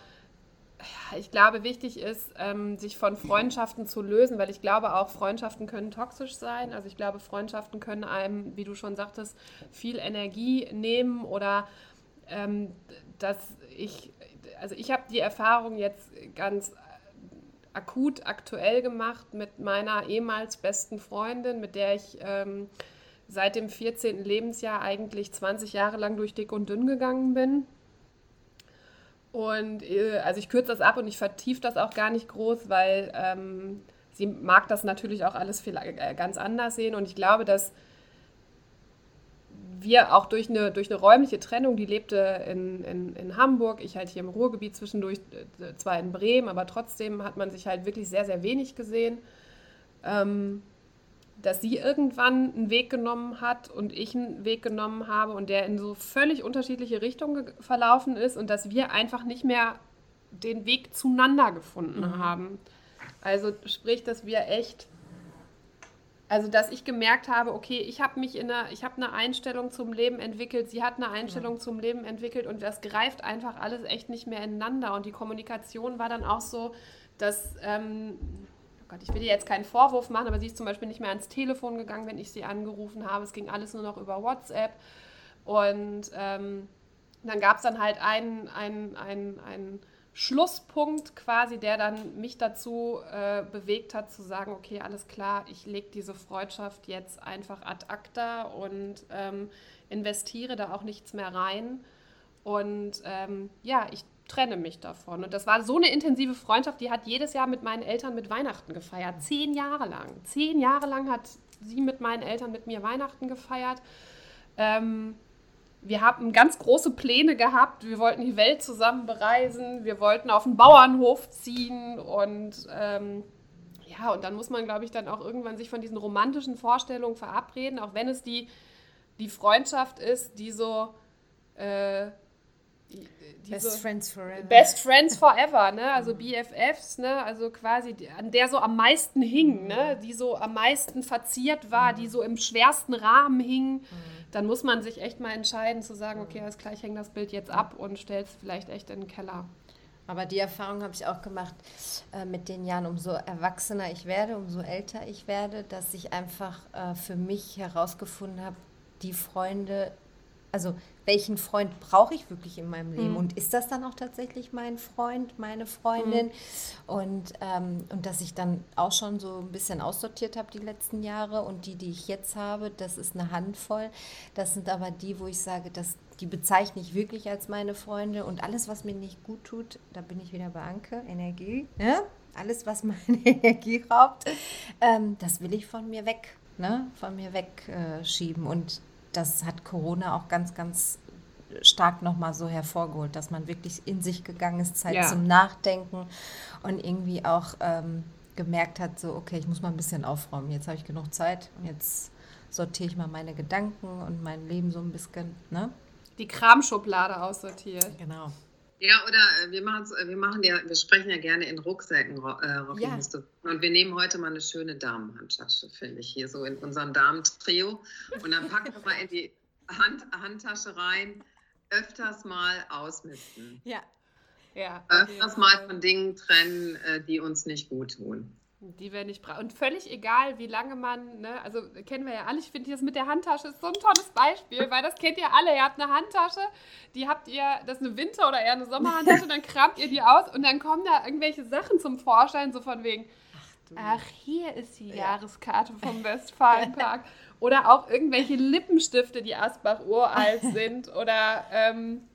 Speaker 1: ich glaube, wichtig ist, ähm, sich von Freundschaften zu lösen, weil ich glaube auch, Freundschaften können toxisch sein. Also ich glaube, Freundschaften können einem, wie du schon sagtest, viel Energie nehmen oder ähm, dass ich, also ich habe die Erfahrung jetzt ganz akut aktuell gemacht mit meiner ehemals besten Freundin, mit der ich ähm, seit dem 14. Lebensjahr eigentlich 20 Jahre lang durch dick und dünn gegangen bin. Und äh, also ich kürze das ab und ich vertiefe das auch gar nicht groß, weil ähm, sie mag das natürlich auch alles viel, äh, ganz anders sehen. Und ich glaube, dass wir auch durch eine, durch eine räumliche Trennung, die lebte in, in, in Hamburg, ich halt hier im Ruhrgebiet zwischendurch, äh, zwar in Bremen, aber trotzdem hat man sich halt wirklich sehr, sehr wenig gesehen. Ähm, dass sie irgendwann einen Weg genommen hat und ich einen Weg genommen habe und der in so völlig unterschiedliche Richtungen verlaufen ist und dass wir einfach nicht mehr den Weg zueinander gefunden mhm. haben. Also sprich, dass wir echt, also dass ich gemerkt habe, okay, ich habe mich in einer, ich habe eine Einstellung zum Leben entwickelt, sie hat eine Einstellung mhm. zum Leben entwickelt und das greift einfach alles echt nicht mehr ineinander und die Kommunikation war dann auch so, dass ähm, Gott, ich will dir jetzt keinen Vorwurf machen, aber sie ist zum Beispiel nicht mehr ans Telefon gegangen, wenn ich sie angerufen habe. Es ging alles nur noch über WhatsApp. Und ähm, dann gab es dann halt einen, einen, einen, einen Schlusspunkt quasi, der dann mich dazu äh, bewegt hat, zu sagen, okay, alles klar, ich lege diese Freundschaft jetzt einfach ad acta und ähm, investiere da auch nichts mehr rein. Und ähm, ja, ich trenne mich davon. Und das war so eine intensive Freundschaft, die hat jedes Jahr mit meinen Eltern mit Weihnachten gefeiert. Zehn Jahre lang. Zehn Jahre lang hat sie mit meinen Eltern mit mir Weihnachten gefeiert. Ähm, wir haben ganz große Pläne gehabt. Wir wollten die Welt zusammen bereisen. Wir wollten auf den Bauernhof ziehen. Und ähm, ja, und dann muss man, glaube ich, dann auch irgendwann sich von diesen romantischen Vorstellungen verabreden, auch wenn es die, die Freundschaft ist, die so. Äh,
Speaker 3: Best Friends Forever.
Speaker 1: Best Friends Forever, ne? Also BFFs, ne? Also quasi, an der so am meisten hing, ne? Die so am meisten verziert war, die so im schwersten Rahmen hing. Dann muss man sich echt mal entscheiden zu sagen, okay, alles klar, ich hänge das Bild jetzt ab und stelle es vielleicht echt in den Keller.
Speaker 3: Aber die Erfahrung habe ich auch gemacht äh, mit den Jahren, umso erwachsener ich werde, umso älter ich werde, dass ich einfach äh, für mich herausgefunden habe, die Freunde, also welchen Freund brauche ich wirklich in meinem Leben? Mhm. Und ist das dann auch tatsächlich mein Freund, meine Freundin? Mhm. Und, ähm, und dass ich dann auch schon so ein bisschen aussortiert habe die letzten Jahre und die, die ich jetzt habe, das ist eine Handvoll. Das sind aber die, wo ich sage, dass die bezeichne ich wirklich als meine Freunde und alles, was mir nicht gut tut, da bin ich wieder bei Anke, Energie, ja? alles, was meine *laughs* Energie raubt, ähm, das will ich von mir weg, ne? von mir wegschieben. Äh, und das hat Corona auch ganz, ganz stark nochmal so hervorgeholt, dass man wirklich in sich gegangen ist, Zeit ja. zum Nachdenken und irgendwie auch ähm, gemerkt hat, so, okay, ich muss mal ein bisschen aufräumen, jetzt habe ich genug Zeit und jetzt sortiere ich mal meine Gedanken und mein Leben so ein bisschen, ne?
Speaker 1: Die Kramschublade aussortiert.
Speaker 3: Genau.
Speaker 2: Ja, oder äh, wir, äh, wir machen ja, wir sprechen ja gerne in Rucksäcken, äh, ja. Und wir nehmen heute mal eine schöne Damenhandtasche, finde ich, hier so in unserem Damentrio. Und dann packen wir mal in die Hand, Handtasche rein, öfters mal ausmisten.
Speaker 3: Ja.
Speaker 2: ja öfters mal von Dingen trennen, äh, die uns nicht gut tun.
Speaker 1: Die wir nicht brauchen. Und völlig egal, wie lange man, ne, also kennen wir ja alle, ich finde das mit der Handtasche ist so ein tolles Beispiel, weil das kennt ihr alle. Ihr habt eine Handtasche, die habt ihr, das ist eine Winter- oder eher eine Sommerhandtasche, dann kramt ihr die aus und dann kommen da irgendwelche Sachen zum Vorschein, so von wegen. Ach, hier ist die ja. Jahreskarte vom Westfalenpark. *laughs* oder auch irgendwelche Lippenstifte, die Asbach uralt sind. Oder ähm,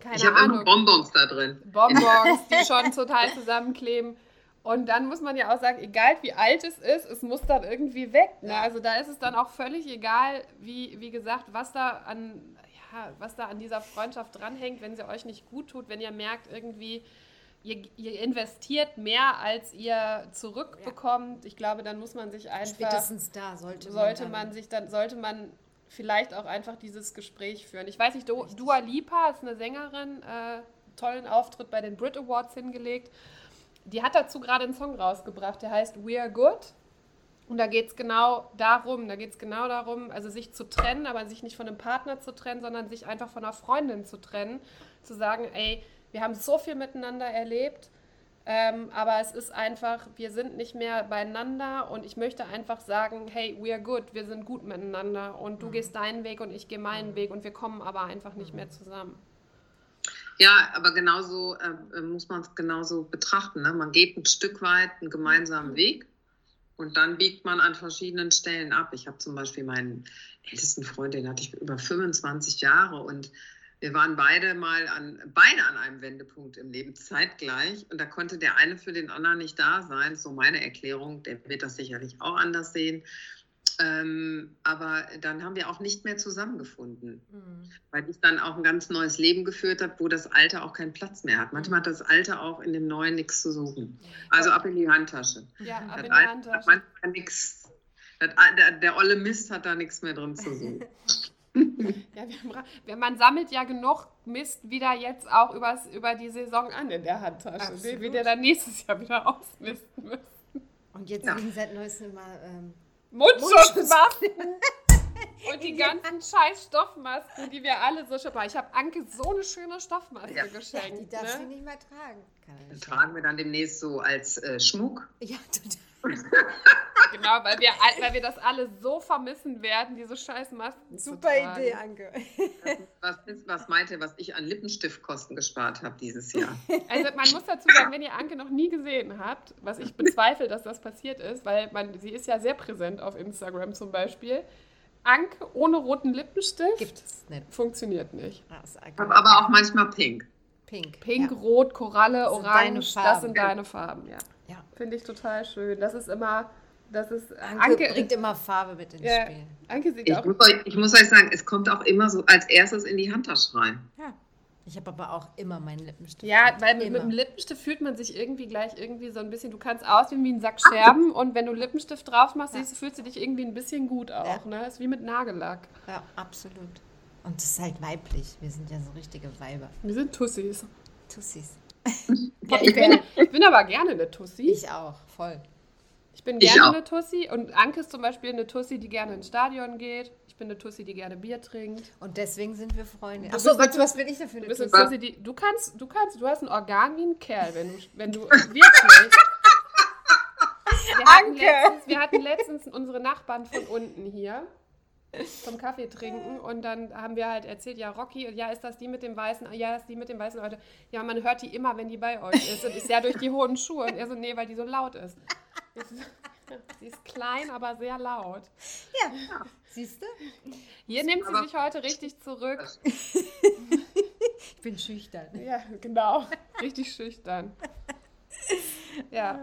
Speaker 1: keine ich Ahnung.
Speaker 2: Bonbons da drin.
Speaker 1: Bonbons, die schon total zusammenkleben. Und dann muss man ja auch sagen, egal wie alt es ist, es muss dann irgendwie weg. Ne? Also da ist es dann auch völlig egal, wie, wie gesagt, was da an, ja, was da an dieser Freundschaft dranhängt, wenn sie euch nicht gut tut, wenn ihr merkt, irgendwie, ihr, ihr investiert mehr, als ihr zurückbekommt. Ja. Ich glaube, dann muss man sich einfach.
Speaker 3: Spätestens da sollte,
Speaker 1: sollte man, man sich dann, sollte man vielleicht auch einfach dieses Gespräch führen. Ich weiß nicht, Dua Lipa ist eine Sängerin, äh, tollen Auftritt bei den Brit Awards hingelegt die hat dazu gerade einen Song rausgebracht, der heißt We Are Good. Und da geht es genau darum, da geht es genau darum, also sich zu trennen, aber sich nicht von einem Partner zu trennen, sondern sich einfach von einer Freundin zu trennen. Zu sagen, ey, wir haben so viel miteinander erlebt, ähm, aber es ist einfach, wir sind nicht mehr beieinander und ich möchte einfach sagen, hey, we are good, wir sind gut miteinander und du mhm. gehst deinen Weg und ich gehe meinen mhm. Weg und wir kommen aber einfach nicht mhm. mehr zusammen.
Speaker 2: Ja, aber genauso äh, muss man es genauso betrachten. Ne? Man geht ein Stück weit einen gemeinsamen Weg und dann biegt man an verschiedenen Stellen ab. Ich habe zum Beispiel meinen ältesten Freund, den hatte ich über 25 Jahre und wir waren beide mal an, beide an einem Wendepunkt im Leben zeitgleich und da konnte der eine für den anderen nicht da sein. So meine Erklärung, der wird das sicherlich auch anders sehen. Ähm, aber dann haben wir auch nicht mehr zusammengefunden, mhm. weil ich dann auch ein ganz neues Leben geführt habe, wo das Alter auch keinen Platz mehr hat. Manchmal hat das Alter auch in dem Neuen nichts zu suchen. Also ab in die Handtasche.
Speaker 1: Ja, ab das in die Handtasche. Hat manchmal
Speaker 2: nix, das, der, der olle Mist hat da nichts mehr drin zu suchen. *laughs*
Speaker 1: ja, wir, man sammelt ja genug Mist wieder jetzt auch übers, über die Saison an in der Handtasche, Absolut. wie wir dann nächstes Jahr wieder *laughs* ausmisten müssen.
Speaker 3: Und jetzt ja. liegen seit neuestem immer ähm,
Speaker 1: Mundschutzmasken. *laughs* Und die ganzen scheiß Stoffmasken, die wir alle so schon. Ich habe Anke so eine schöne Stoffmaske ja. geschenkt. Ja,
Speaker 3: die darf ne? sie nicht mehr tragen.
Speaker 2: Die tragen wir dann demnächst so als äh, Schmuck.
Speaker 3: Ja, total. *laughs*
Speaker 1: genau, weil wir, weil wir das alle so vermissen werden, diese scheiß Masken.
Speaker 3: Super Idee, Anke.
Speaker 2: Was, ist, was meint ihr, was ich an Lippenstiftkosten gespart habe dieses Jahr?
Speaker 1: Also man muss dazu sagen, wenn ihr Anke noch nie gesehen habt, was ich bezweifle, dass das passiert ist, weil man, sie ist ja sehr präsent auf Instagram zum Beispiel. Anke ohne roten Lippenstift
Speaker 3: Gibt es nicht.
Speaker 1: funktioniert nicht.
Speaker 2: aber auch manchmal pink.
Speaker 1: Pink. Pink, ja. Rot, Koralle, das Orange, das sind deine Farben, ja. ja. Finde ich total schön. Das ist immer, das ist,
Speaker 3: Anke, Anke bringt immer Farbe mit ins ja, Spiel.
Speaker 1: Anke sieht
Speaker 2: ich,
Speaker 1: auch.
Speaker 2: Muss euch, ich muss euch sagen, es kommt auch immer so als erstes in die Handtasche rein.
Speaker 3: Ja. Ich habe aber auch immer meinen Lippenstift.
Speaker 1: Ja, weil mit, mit, dem Lippenstift fühlt man sich irgendwie gleich irgendwie so ein bisschen, du kannst aussehen wie ein Sack Scherben *laughs* und wenn du Lippenstift drauf machst, ja. fühlst du dich irgendwie ein bisschen gut auch. Ja. Ne? Ist wie mit Nagellack.
Speaker 3: Ja, absolut. Und es ist halt weiblich. Wir sind ja so richtige Weiber.
Speaker 1: Wir sind Tussis.
Speaker 3: Tussis.
Speaker 1: ja, ich, bin, ich bin aber gerne eine Tussi.
Speaker 3: Ich auch, voll.
Speaker 1: Ich bin gerne ich eine Tussi und Anke ist zum Beispiel eine Tussi, die gerne ins Stadion geht. Ich bin eine Tussi, die gerne Bier trinkt.
Speaker 3: Und deswegen sind wir Freunde.
Speaker 1: Achso, was, was bin ich denn für eine Tussi? Tussi die, du kannst, du kannst, du hast ein Organ wie ein Kerl, wenn du, wenn du wirklich. Wir hatten, letztens, wir hatten letztens unsere Nachbarn von unten hier zum Kaffee trinken und dann haben wir halt erzählt, ja, Rocky, ja, ist das die mit dem weißen, ja, ist die mit dem weißen Leute. Ja, man hört die immer, wenn die bei euch ist und ist ja durch die hohen Schuhe und er so, nee, weil die so laut ist. *laughs* Sie ist klein, aber sehr laut.
Speaker 3: Ja, siehst du?
Speaker 1: Hier nimmt sie sich heute richtig zurück. *laughs*
Speaker 3: ich bin schüchtern.
Speaker 1: Ja, genau. Richtig schüchtern. Ja.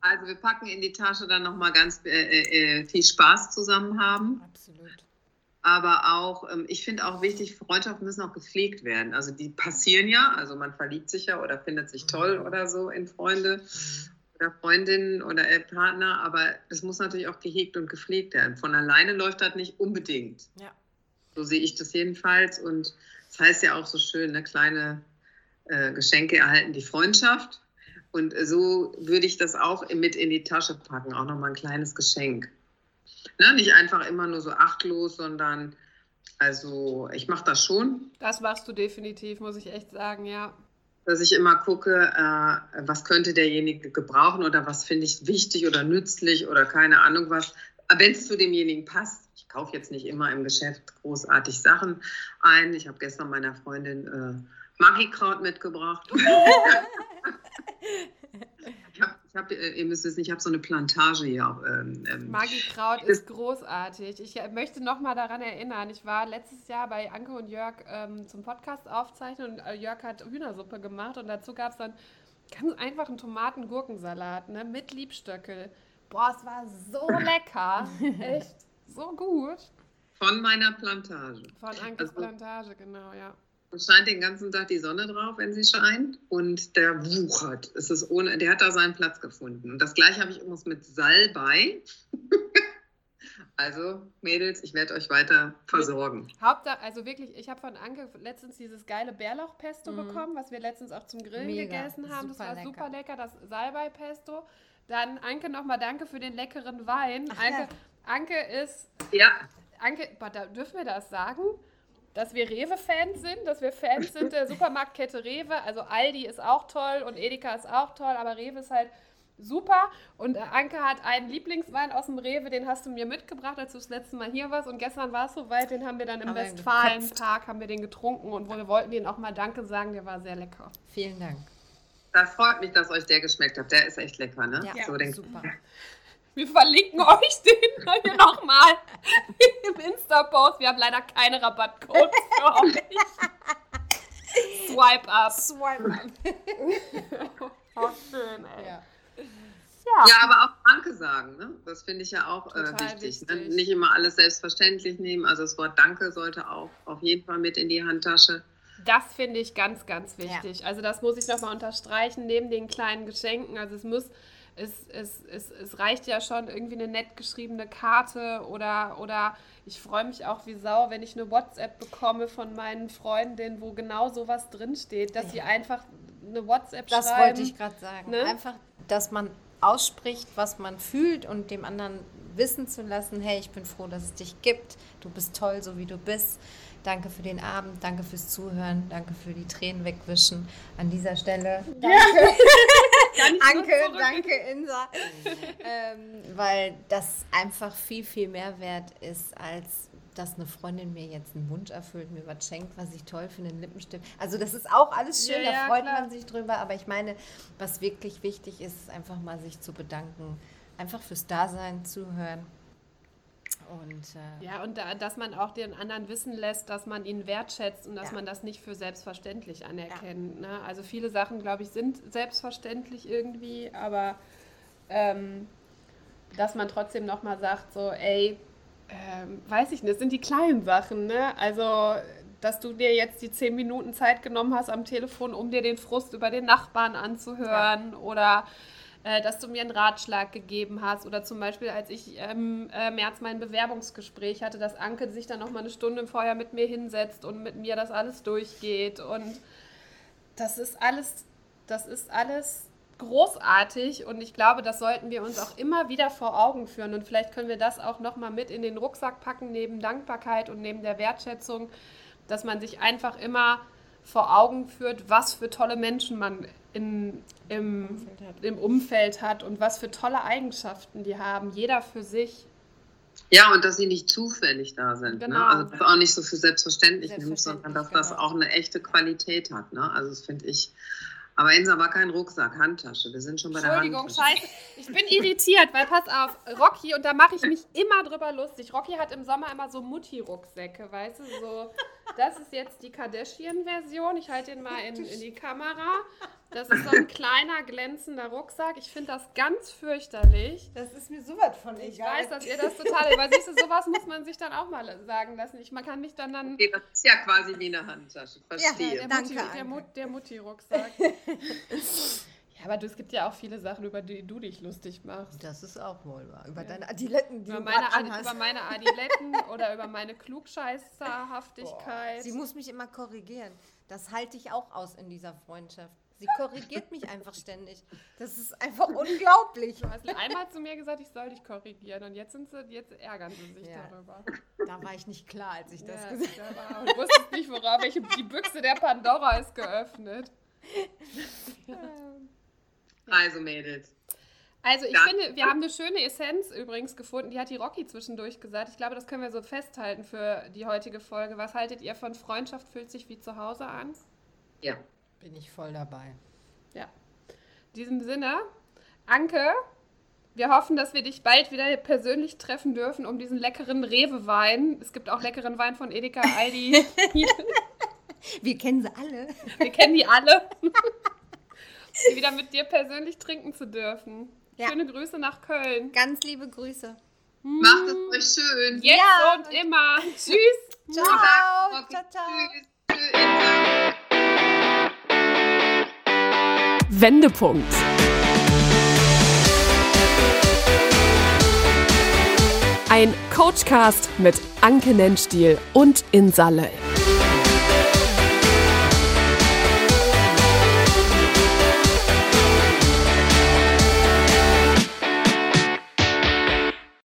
Speaker 2: Also wir packen in die Tasche dann nochmal ganz äh, äh, äh, viel Spaß zusammen haben.
Speaker 3: Absolut.
Speaker 2: Aber auch, ähm, ich finde auch wichtig, Freundschaften müssen auch gepflegt werden. Also die passieren ja, also man verliebt sich ja oder findet sich toll mhm. oder so in Freunde mhm. Oder Freundinnen oder Partner, aber das muss natürlich auch gehegt und gepflegt werden. Von alleine läuft das nicht unbedingt.
Speaker 3: Ja.
Speaker 2: So sehe ich das jedenfalls. Und das heißt ja auch so schön, ne, kleine äh, Geschenke erhalten die Freundschaft. Und so würde ich das auch mit in die Tasche packen, auch nochmal ein kleines Geschenk. Ne? Nicht einfach immer nur so achtlos, sondern also ich mache das schon.
Speaker 1: Das machst du definitiv, muss ich echt sagen, ja.
Speaker 2: Dass ich immer gucke, äh, was könnte derjenige gebrauchen oder was finde ich wichtig oder nützlich oder keine Ahnung was. Wenn es zu demjenigen passt. Ich kaufe jetzt nicht immer im Geschäft großartig Sachen ein. Ich habe gestern meiner Freundin äh, Magikraut mitgebracht. *laughs* *laughs* ich habe, äh, ihr müsst es nicht, ich habe so eine Plantage hier. Auch, ähm,
Speaker 1: ähm Magikraut ist großartig. Ich äh, möchte noch mal daran erinnern, ich war letztes Jahr bei Anke und Jörg ähm, zum Podcast aufzeichnen und äh, Jörg hat Hühnersuppe gemacht und dazu gab es dann ganz einfach einen Tomaten-Gurkensalat ne, mit Liebstöckel. Boah, es war so *laughs* lecker. Echt so gut.
Speaker 2: Von meiner Plantage.
Speaker 1: Von Ankes also, Plantage, genau, ja.
Speaker 2: Es scheint den ganzen Tag die Sonne drauf, wenn sie scheint. Und der wuchert. Es ist ohne, der hat da seinen Platz gefunden. Und das gleiche habe ich übrigens mit Salbei. *laughs* also, Mädels, ich werde euch weiter versorgen.
Speaker 1: Hauptsache, also wirklich, ich habe von Anke letztens dieses geile Bärlauchpesto mhm. bekommen, was wir letztens auch zum Grillen Mega, gegessen haben. Das war lecker. super lecker, das Salbei-Pesto. Dann Anke nochmal danke für den leckeren Wein. Anke, ja. Anke ist.
Speaker 2: Ja.
Speaker 1: Anke, dürfen wir das sagen? Dass wir Rewe-Fans sind, dass wir Fans sind der *laughs* Supermarktkette Rewe. Also Aldi ist auch toll und Edeka ist auch toll, aber Rewe ist halt super. Und Anke hat einen Lieblingswein aus dem Rewe, den hast du mir mitgebracht, als du das letzte Mal hier warst. Und gestern war es soweit, den haben wir dann im Westfalen-Tag haben wir den getrunken und wir wollten den auch mal Danke sagen, der war sehr lecker.
Speaker 3: Vielen Dank.
Speaker 2: Das freut mich, dass euch der geschmeckt hat. Der ist echt lecker, ne?
Speaker 3: Ja, so, super.
Speaker 1: Wir verlinken *laughs* euch den hier nochmal *laughs* im Insta-Post. Wir haben leider keine Rabattcodes für euch. Swipe up.
Speaker 3: Swipe
Speaker 1: up. *laughs* oh, schön, ey.
Speaker 2: Ja. Ja. ja, aber auch Danke sagen, ne? das finde ich ja auch äh, wichtig. wichtig. Ne? Nicht immer alles selbstverständlich nehmen. Also das Wort Danke sollte auch auf jeden Fall mit in die Handtasche.
Speaker 1: Das finde ich ganz, ganz wichtig. Ja. Also das muss ich nochmal unterstreichen, neben den kleinen Geschenken. Also es muss es, es, es, es reicht ja schon irgendwie eine nett geschriebene Karte oder, oder ich freue mich auch wie Sau, wenn ich eine WhatsApp bekomme von meinen Freundinnen, wo genau sowas drinsteht, dass ja. sie einfach eine WhatsApp
Speaker 3: das
Speaker 1: schreiben.
Speaker 3: Das wollte ich gerade sagen. Ne? Einfach, dass man ausspricht, was man fühlt und dem anderen wissen zu lassen, hey, ich bin froh, dass es dich gibt, du bist toll, so wie du bist. Danke für den Abend, danke fürs Zuhören, danke für die Tränen wegwischen. An dieser Stelle. Danke. *laughs* *laughs* Anke, danke Insa. ähm, weil das einfach viel, viel mehr wert ist, als dass eine Freundin mir jetzt einen Wunsch erfüllt, mir was schenkt, was ich toll finde, einen Lippenstift. Also das ist auch alles schön, ja, da freut klar. man sich drüber. Aber ich meine, was wirklich wichtig ist, ist einfach mal sich zu bedanken. Einfach fürs Dasein, zuhören und,
Speaker 1: äh, ja, und da, dass man auch den anderen wissen lässt, dass man ihn wertschätzt und dass ja. man das nicht für selbstverständlich anerkennt. Ja. Ne? Also viele Sachen, glaube ich, sind selbstverständlich irgendwie, aber ähm, dass man trotzdem nochmal sagt, so, ey, ähm, weiß ich nicht, das sind die kleinen Sachen, ne? Also, dass du dir jetzt die zehn Minuten Zeit genommen hast am Telefon, um dir den Frust über den Nachbarn anzuhören ja. oder äh, dass du mir einen Ratschlag gegeben hast. Oder zum Beispiel, als ich im ähm, äh, März mein Bewerbungsgespräch hatte, dass Anke sich dann noch mal eine Stunde vorher mit mir hinsetzt und mit mir das alles durchgeht. Und das ist alles, das ist alles großartig und ich glaube, das sollten wir uns auch immer wieder vor Augen führen und vielleicht können wir das auch noch mal mit in den Rucksack packen neben Dankbarkeit und neben der Wertschätzung, dass man sich einfach immer vor Augen führt, was für tolle Menschen man in, im, Umfeld im Umfeld hat und was für tolle Eigenschaften die haben, jeder für sich.
Speaker 2: Ja, und dass sie nicht zufällig da sind. Ne? Genau. Ne? Also dass auch nicht so für selbstverständlich, selbstverständlich nimmt, sondern dass genau. das auch eine echte Qualität hat. Ne? Also das finde ich aber Insa war kein Rucksack, Handtasche. Wir sind schon bei der
Speaker 1: Entschuldigung, scheiße. Ich bin irritiert, weil pass auf, Rocky, und da mache ich mich immer drüber lustig. Rocky hat im Sommer immer so Mutti-Rucksäcke, weißt du, so. Das ist jetzt die Kardashian-Version. Ich halte den mal in, in die Kamera. Das ist so ein kleiner glänzender Rucksack. Ich finde das ganz fürchterlich.
Speaker 3: Das ist mir sowas von egal.
Speaker 1: Ich weiß, dass ihr das total. Weil siehst du, sowas muss man sich dann auch mal sagen lassen. Ich, man kann nicht dann dann.
Speaker 2: Okay, das ist ja quasi wie eine Handtasche. Verstehe.
Speaker 1: Ja, der Mutti, der, Mut, der Mutti-Rucksack. *laughs* Ja, aber du, es gibt ja auch viele Sachen, über die du dich lustig machst.
Speaker 3: Das ist auch wohl wahr. Über ja. deine Adiletten,
Speaker 1: die über du meine, Adi, Über meine Adiletten *laughs* oder über meine Klugscheißerhaftigkeit.
Speaker 3: Sie muss mich immer korrigieren. Das halte ich auch aus in dieser Freundschaft. Sie korrigiert mich einfach ständig. Das ist einfach unglaublich.
Speaker 1: Du hast einmal zu mir gesagt, ich soll dich korrigieren und jetzt, sind sie, jetzt ärgern sie sich ja. darüber.
Speaker 3: Da war ich nicht klar, als ich das ja, gesagt habe.
Speaker 1: Du wusstest nicht, worauf. Welche, die Büchse der Pandora ist geöffnet. *laughs*
Speaker 2: Also Mädels.
Speaker 1: Also ich ja. finde, wir haben eine schöne Essenz übrigens gefunden, die hat die Rocky zwischendurch gesagt. Ich glaube, das können wir so festhalten für die heutige Folge. Was haltet ihr von Freundschaft fühlt sich wie zu Hause an?
Speaker 2: Ja.
Speaker 3: Bin ich voll dabei.
Speaker 1: Ja. In diesem Sinne Anke, wir hoffen, dass wir dich bald wieder persönlich treffen dürfen, um diesen leckeren Rewe-Wein. Es gibt auch leckeren Wein von Edeka, Aldi. *laughs*
Speaker 3: wir kennen sie alle.
Speaker 1: Wir kennen die alle. *laughs* *laughs* wieder mit dir persönlich trinken zu dürfen. Ja. Schöne Grüße nach Köln.
Speaker 3: Ganz liebe Grüße.
Speaker 2: Macht es euch schön.
Speaker 1: Jetzt ja. und immer. Tschüss.
Speaker 3: Ciao. Ciao, ciao. ciao. Tschüss.
Speaker 4: Wendepunkt. Ein Coachcast mit Anke Nennstiel und Insa Löll.